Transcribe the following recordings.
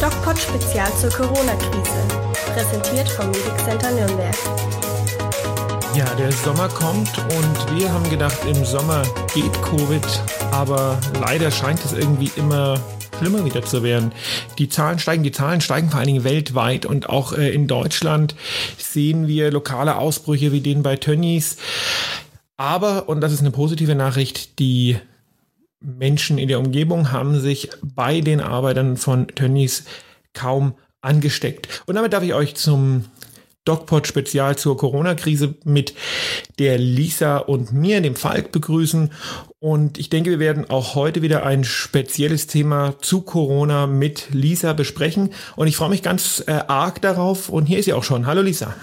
DocPod Spezial zur Corona-Krise. Präsentiert vom Medic Center Nürnberg. Ja, der Sommer kommt und wir haben gedacht, im Sommer geht Covid, aber leider scheint es irgendwie immer schlimmer wieder zu werden. Die Zahlen steigen, die Zahlen steigen vor allen Dingen weltweit und auch äh, in Deutschland sehen wir lokale Ausbrüche wie den bei Tönnies. Aber, und das ist eine positive Nachricht, die Menschen in der Umgebung haben sich bei den Arbeitern von Tönnies kaum angesteckt. Und damit darf ich euch zum DocPod Spezial zur Corona-Krise mit der Lisa und mir, dem Falk, begrüßen. Und ich denke, wir werden auch heute wieder ein spezielles Thema zu Corona mit Lisa besprechen. Und ich freue mich ganz äh, arg darauf. Und hier ist sie auch schon. Hallo Lisa.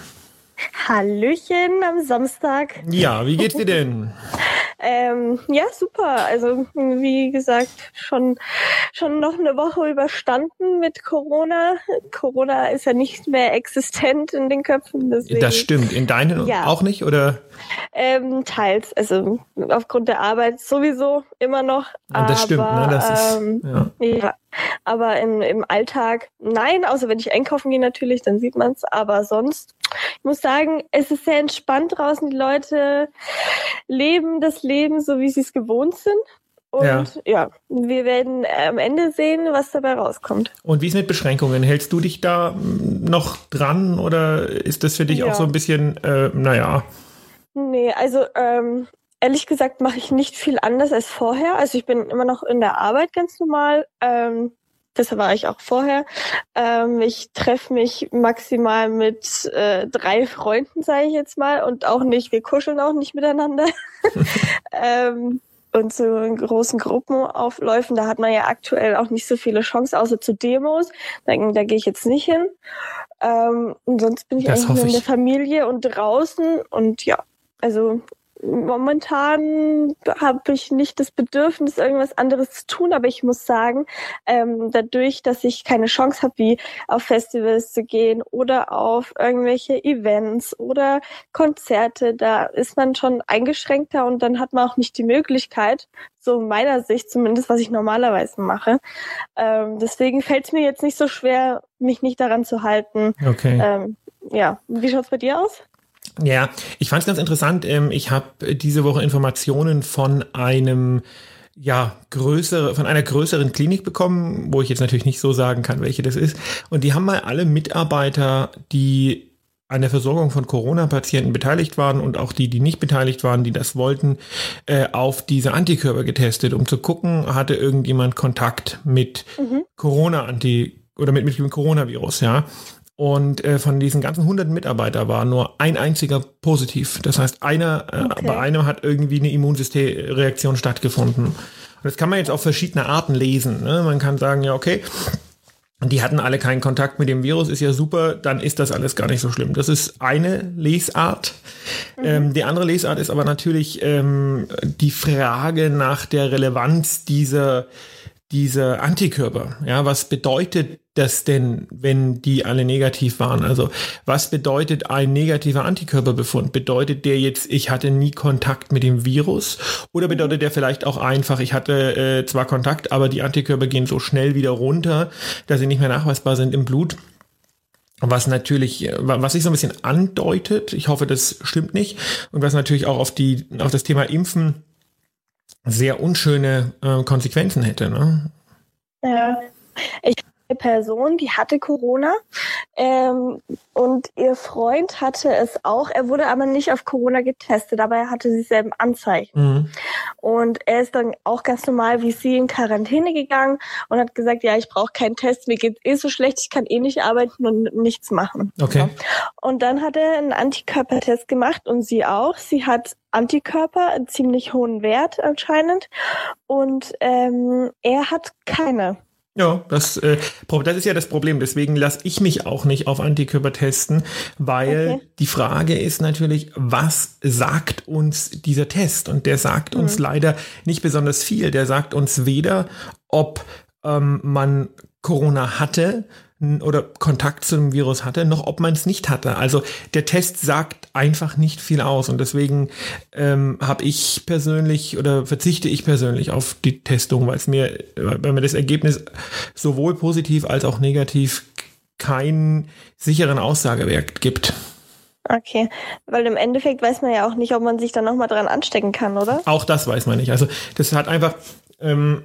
Hallöchen am Samstag. Ja, wie geht's dir denn? ähm, ja, super. Also wie gesagt, schon schon noch eine Woche überstanden mit Corona. Corona ist ja nicht mehr existent in den Köpfen. Deswegen, das stimmt. In deinen ja. auch nicht, oder? Ähm, teils. Also aufgrund der Arbeit sowieso immer noch. Ja, das aber, stimmt. Ne? Das ist, ähm, ja. ja. Aber im, im Alltag nein, außer wenn ich einkaufen gehe natürlich, dann sieht man es. Aber sonst, ich muss sagen, es ist sehr entspannt draußen. Die Leute leben das Leben so, wie sie es gewohnt sind. Und ja. ja. wir werden am Ende sehen, was dabei rauskommt. Und wie ist mit Beschränkungen? Hältst du dich da hm, noch dran oder ist das für dich ja. auch so ein bisschen, äh, naja? Nee, also ähm, ehrlich gesagt mache ich nicht viel anders als vorher. Also ich bin immer noch in der Arbeit ganz normal. Ähm, das war ich auch vorher. Ähm, ich treffe mich maximal mit äh, drei Freunden, sage ich jetzt mal, und auch nicht, wir kuscheln auch nicht miteinander. ähm, und zu großen Gruppenaufläufen, da hat man ja aktuell auch nicht so viele Chancen, außer zu Demos. Da, da gehe ich jetzt nicht hin. Ähm, und sonst bin ich das eigentlich nur in der Familie und draußen und ja, also momentan habe ich nicht das Bedürfnis, irgendwas anderes zu tun, aber ich muss sagen, ähm, dadurch, dass ich keine Chance habe, wie auf Festivals zu gehen oder auf irgendwelche Events oder Konzerte, da ist man schon eingeschränkter und dann hat man auch nicht die Möglichkeit, so meiner Sicht zumindest, was ich normalerweise mache. Ähm, deswegen fällt es mir jetzt nicht so schwer, mich nicht daran zu halten. Okay. Ähm, ja, wie schaut's bei dir aus? Ja, ich fand es ganz interessant. Ähm, ich habe diese Woche Informationen von einem ja, größere, von einer größeren Klinik bekommen, wo ich jetzt natürlich nicht so sagen kann, welche das ist. Und die haben mal alle Mitarbeiter, die an der Versorgung von Corona-Patienten beteiligt waren und auch die, die nicht beteiligt waren, die das wollten, äh, auf diese Antikörper getestet, um zu gucken, hatte irgendjemand Kontakt mit mhm. Corona-Anti oder mit, mit dem Coronavirus, ja. Und äh, von diesen ganzen hunderten Mitarbeiter war nur ein einziger positiv. Das heißt, einer, äh, okay. bei einem hat irgendwie eine Immunsystemreaktion stattgefunden. Und das kann man jetzt auf verschiedene Arten lesen. Ne? Man kann sagen, ja, okay, die hatten alle keinen Kontakt mit dem Virus, ist ja super, dann ist das alles gar nicht so schlimm. Das ist eine Lesart. Mhm. Ähm, die andere Lesart ist aber natürlich ähm, die Frage nach der Relevanz dieser diese Antikörper. Ja, was bedeutet das denn, wenn die alle negativ waren? Also, was bedeutet ein negativer Antikörperbefund? Bedeutet der jetzt, ich hatte nie Kontakt mit dem Virus? Oder bedeutet der vielleicht auch einfach, ich hatte äh, zwar Kontakt, aber die Antikörper gehen so schnell wieder runter, dass sie nicht mehr nachweisbar sind im Blut? Was natürlich, was sich so ein bisschen andeutet, ich hoffe, das stimmt nicht, und was natürlich auch auf die, auf das Thema Impfen sehr unschöne äh, Konsequenzen hätte. Ne? Ja, ich Person, die hatte Corona ähm, und ihr Freund hatte es auch. Er wurde aber nicht auf Corona getestet, aber er hatte dieselben Anzeichen. Mhm. Und er ist dann auch ganz normal wie sie in Quarantäne gegangen und hat gesagt, ja, ich brauche keinen Test, mir geht eh so schlecht, ich kann eh nicht arbeiten und nichts machen. Okay. Und dann hat er einen Antikörpertest gemacht und sie auch. Sie hat Antikörper, einen ziemlich hohen Wert anscheinend. Und ähm, er hat keine. Ja, das, äh, das ist ja das Problem. Deswegen lasse ich mich auch nicht auf Antikörper testen, weil okay. die Frage ist natürlich, was sagt uns dieser Test? Und der sagt mhm. uns leider nicht besonders viel. Der sagt uns weder, ob ähm, man Corona hatte, oder Kontakt zu dem Virus hatte, noch ob man es nicht hatte. Also der Test sagt einfach nicht viel aus und deswegen ähm, habe ich persönlich oder verzichte ich persönlich auf die Testung, weil es mir, weil mir das Ergebnis sowohl positiv als auch negativ keinen sicheren Aussagewert gibt. Okay, weil im Endeffekt weiß man ja auch nicht, ob man sich dann nochmal dran anstecken kann, oder? Auch das weiß man nicht. Also das hat einfach ähm,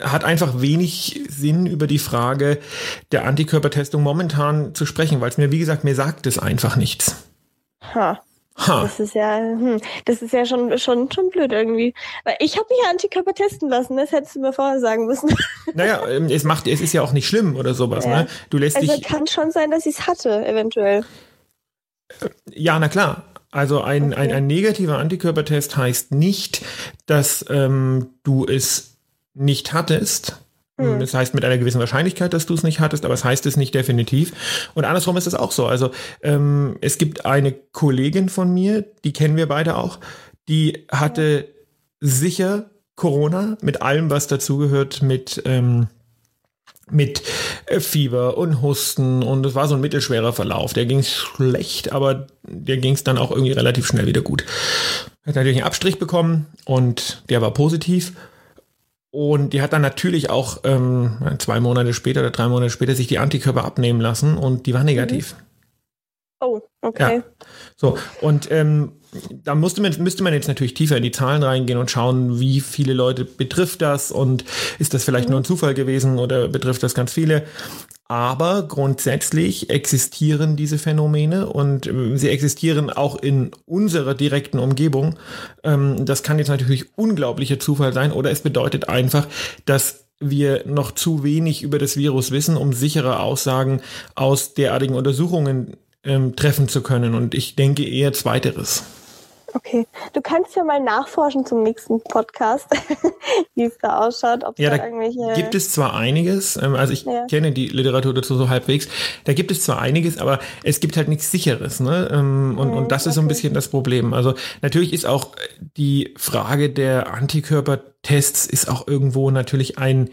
hat einfach wenig Sinn, über die Frage der Antikörpertestung momentan zu sprechen, weil es mir, wie gesagt, mir sagt es einfach nichts. Ha. Ha. Das ist ja, hm, das ist ja schon, schon, schon blöd irgendwie. Weil ich habe mich ja Antikörper testen lassen, das hättest du mir vorher sagen müssen. Naja, ähm, es macht, es ist ja auch nicht schlimm oder sowas, ja. ne? Du lässt also dich. kann schon sein, dass ich es hatte, eventuell. Ja, na klar. Also ein, okay. ein, ein negativer Antikörpertest heißt nicht, dass ähm, du es nicht hattest. Hm. Das heißt mit einer gewissen Wahrscheinlichkeit, dass du es nicht hattest, aber es heißt es nicht definitiv. Und andersrum ist es auch so. Also ähm, es gibt eine Kollegin von mir, die kennen wir beide auch, die hatte sicher Corona mit allem, was dazugehört, mit ähm, mit äh, Fieber und Husten und es war so ein mittelschwerer Verlauf. Der ging schlecht, aber der ging es dann auch irgendwie relativ schnell wieder gut. Hat natürlich einen Abstrich bekommen und der war positiv und die hat dann natürlich auch ähm, zwei Monate später oder drei Monate später sich die Antikörper abnehmen lassen und die war negativ. Mhm. Oh, okay. Ja. So, und ähm, da musste man, müsste man jetzt natürlich tiefer in die Zahlen reingehen und schauen, wie viele Leute betrifft das und ist das vielleicht mhm. nur ein Zufall gewesen oder betrifft das ganz viele. Aber grundsätzlich existieren diese Phänomene und äh, sie existieren auch in unserer direkten Umgebung. Ähm, das kann jetzt natürlich unglaublicher Zufall sein oder es bedeutet einfach, dass wir noch zu wenig über das Virus wissen, um sichere Aussagen aus derartigen Untersuchungen ähm, treffen zu können. Und ich denke eher zweiteres. Okay, du kannst ja mal nachforschen zum nächsten Podcast, wie es da ausschaut. Ob ja, da, da irgendwelche gibt es zwar einiges, ähm, also ich ja. kenne die Literatur dazu so halbwegs, da gibt es zwar einiges, aber es gibt halt nichts Sicheres. Ne? Ähm, und, mhm, und das ist okay. so ein bisschen das Problem. Also natürlich ist auch die Frage der Antikörpertests ist auch irgendwo natürlich ein äh,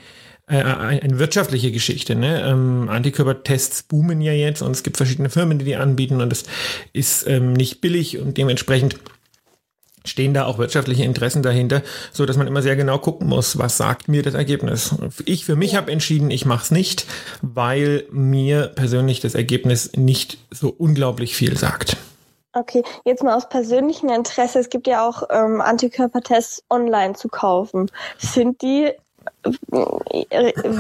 eine wirtschaftliche Geschichte. Ne? Ähm, Antikörpertests boomen ja jetzt und es gibt verschiedene Firmen, die die anbieten und es ist ähm, nicht billig und dementsprechend stehen da auch wirtschaftliche Interessen dahinter, so dass man immer sehr genau gucken muss, was sagt mir das Ergebnis. Ich für mich habe entschieden, ich mache es nicht, weil mir persönlich das Ergebnis nicht so unglaublich viel sagt. Okay, jetzt mal aus persönlichem Interesse. Es gibt ja auch ähm, Antikörpertests online zu kaufen. Sind die äh,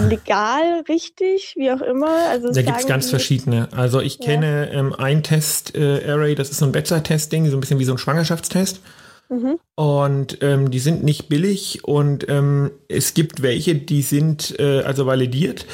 legal, richtig, wie auch immer? Also da gibt es ganz verschiedene. Also ich kenne ja. ähm, ein Test-Array, äh, das ist so ein Bedside-Testing, so ein bisschen wie so ein Schwangerschaftstest. Mhm. Und ähm, die sind nicht billig und ähm, es gibt welche, die sind äh, also validiert.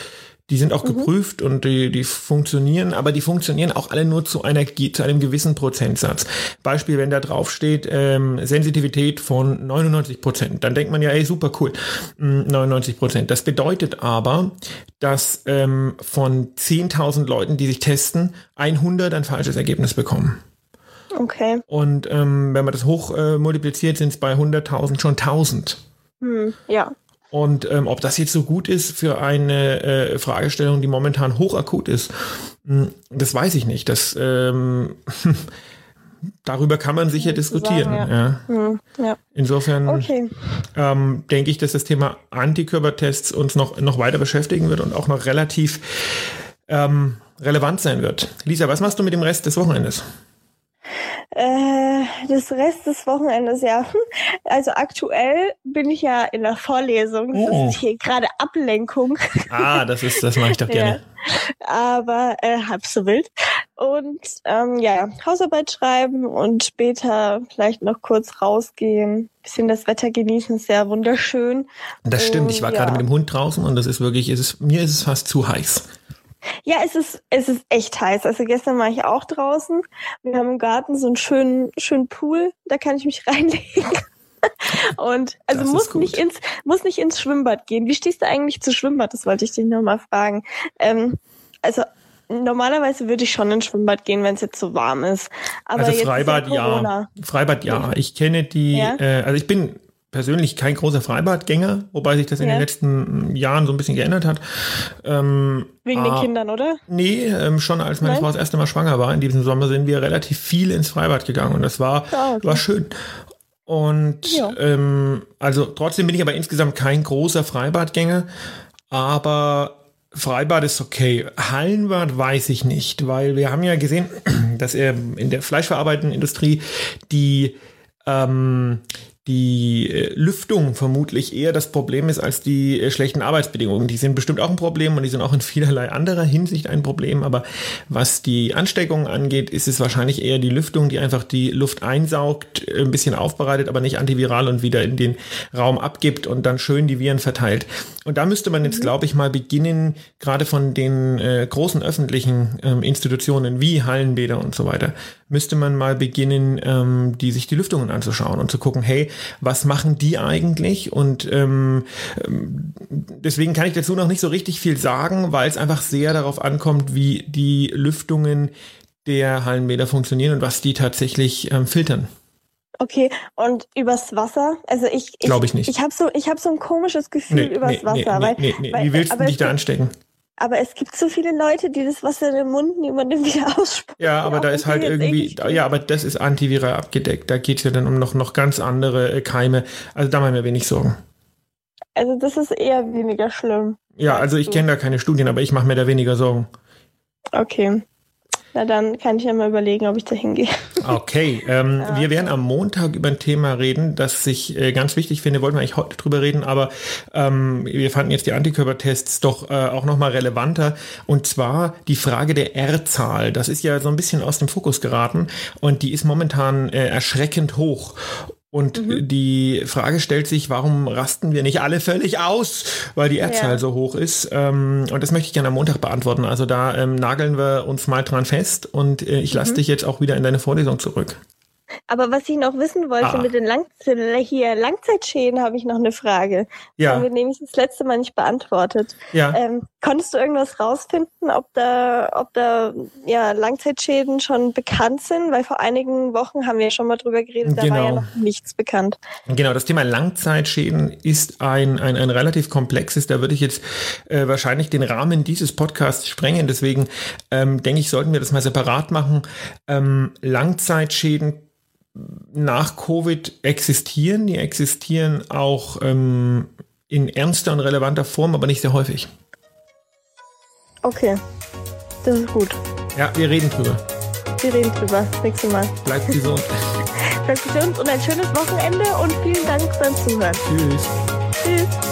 Die sind auch mhm. geprüft und die, die funktionieren, aber die funktionieren auch alle nur zu einer zu einem gewissen Prozentsatz. Beispiel, wenn da drauf steht ähm, Sensitivität von 99 Prozent, dann denkt man ja, ey, super cool, 99 hm, Prozent. Das bedeutet aber, dass ähm, von 10.000 Leuten, die sich testen, 100 ein falsches Ergebnis bekommen. Okay. Und ähm, wenn man das hoch äh, multipliziert, sind es bei 100.000 schon 1000. Hm, ja. Und ähm, ob das jetzt so gut ist für eine äh, Fragestellung, die momentan hochakut ist, hm, das weiß ich nicht. Das ähm, darüber kann man sicher diskutieren. Sagen, ja. Ja. Hm, ja. Insofern okay. ähm, denke ich, dass das Thema Antikörpertests uns noch, noch weiter beschäftigen wird und auch noch relativ ähm, relevant sein wird. Lisa, was machst du mit dem Rest des Wochenendes? Äh, das Rest des Wochenendes, ja. Also aktuell bin ich ja in der Vorlesung. Das oh. ist hier gerade Ablenkung. Ah, das ist, das mache ich doch gerne. Ja. Aber äh, halb so wild. Und ähm, ja, Hausarbeit schreiben und später vielleicht noch kurz rausgehen, bisschen das Wetter genießen, ist sehr wunderschön. Das stimmt, ich war ja. gerade mit dem Hund draußen und das ist wirklich, ist es, mir ist es fast zu heiß. Ja, es ist, es ist echt heiß. Also gestern war ich auch draußen. Wir haben im Garten so einen schönen, schönen Pool. Da kann ich mich reinlegen. Und also muss nicht ins muss nicht ins Schwimmbad gehen. Wie stehst du eigentlich zu Schwimmbad? Das wollte ich dich nochmal fragen. Ähm, also normalerweise würde ich schon ins Schwimmbad gehen, wenn es jetzt so warm ist. Aber also Freibad ja. Freibad ja. Ich kenne die. Ja? Äh, also ich bin persönlich kein großer Freibadgänger, wobei sich das in Ja. den letzten Jahren so ein bisschen geändert hat. Ähm, Wegen den ah, Kindern, oder? Nee, ähm, schon als meine Nein? Frau das erste Mal schwanger war, in diesem Sommer sind wir relativ viel ins Freibad gegangen und das war, Ah, okay. war schön. Und Ja. ähm, also trotzdem bin ich aber insgesamt kein großer Freibadgänger, aber Freibad ist okay. Hallenbad weiß ich nicht, weil wir haben ja gesehen, dass er in der fleischverarbeitenden Industrie die ähm, die äh, Lüftung vermutlich eher das Problem ist als die äh, schlechten Arbeitsbedingungen. Die sind bestimmt auch ein Problem und die sind auch in vielerlei anderer Hinsicht ein Problem. Aber was die Ansteckung angeht, ist es wahrscheinlich eher die Lüftung, die einfach die Luft einsaugt, äh, ein bisschen aufbereitet, aber nicht antiviral und wieder in den Raum abgibt und dann schön die Viren verteilt. Und da müsste man jetzt, glaube ich, mal beginnen, gerade von den äh, großen öffentlichen ähm, Institutionen wie Hallenbäder und so weiter, müsste man mal beginnen, ähm, die sich die Lüftungen anzuschauen und zu gucken, hey, was machen die eigentlich? Und ähm, ähm, deswegen kann ich dazu noch nicht so richtig viel sagen, weil es einfach sehr darauf ankommt, wie die Lüftungen der Hallenbäder funktionieren und was die tatsächlich ähm, filtern. Okay, und übers Wasser? Also ich, ich Glaub ich nicht. Ich habe so, ich habe so ein komisches Gefühl übers Wasser, weil, nee, nee. weil Wie willst du dich da anstecken? Aber es gibt so viele Leute, die das Wasser in den Mund nehmen und dann wieder ausspucken. Ja, aber da ist halt irgendwie, ja, aber das ist antiviral abgedeckt. Da geht's ja dann um noch, noch ganz andere äh, Keime. Also da machen wir wenig Sorgen. Also das ist eher weniger schlimm. Ja, also ich kenne da keine Studien, aber ich mache mir da weniger Sorgen. Okay. Na dann kann ich ja mal überlegen, ob ich da hingehe. Okay, ähm, wir werden am Montag über ein Thema reden, das ich äh, ganz wichtig finde. Wollten wir eigentlich heute drüber reden, aber ähm, wir fanden jetzt die Antikörpertests doch äh, auch nochmal relevanter. Und zwar die Frage der R-Zahl. Das ist ja so ein bisschen aus dem Fokus geraten und die ist momentan äh, erschreckend hoch. Und äh, die Frage stellt sich, warum rasten wir nicht alle völlig aus, weil die R-Zahl Ja. so hoch ist? Ähm, und das möchte ich gerne am Montag beantworten. Also da ähm, nageln wir uns mal dran fest und äh, ich lasse dich jetzt auch wieder in deine Vorlesung zurück. Aber was ich noch wissen wollte Ah. mit den Lang hier Langzeitschäden, habe ich noch eine Frage. Das haben wir Ja, nämlich das letzte Mal nicht beantwortet. ja. Ähm, konntest du irgendwas rausfinden, ob da, ob da ja, Langzeitschäden schon bekannt sind? Weil vor einigen Wochen haben wir ja schon mal drüber geredet, da war ja Genau. noch nichts bekannt. Genau, das Thema Langzeitschäden ist ein, ein, ein relativ komplexes. Da würde ich jetzt äh, wahrscheinlich den Rahmen dieses Podcasts sprengen. Deswegen ähm, denke ich, sollten wir das mal separat machen. Ähm, Langzeitschäden nach Covid existieren. Die existieren auch ähm, in ernster und relevanter Form, aber nicht sehr häufig. Okay, das ist gut. Ja, wir reden drüber. Wir reden drüber. Das nächste Mal. Bleibt gesund. Bleibt gesund und ein schönes Wochenende und vielen Dank beim Zuhören. Tschüss. Tschüss.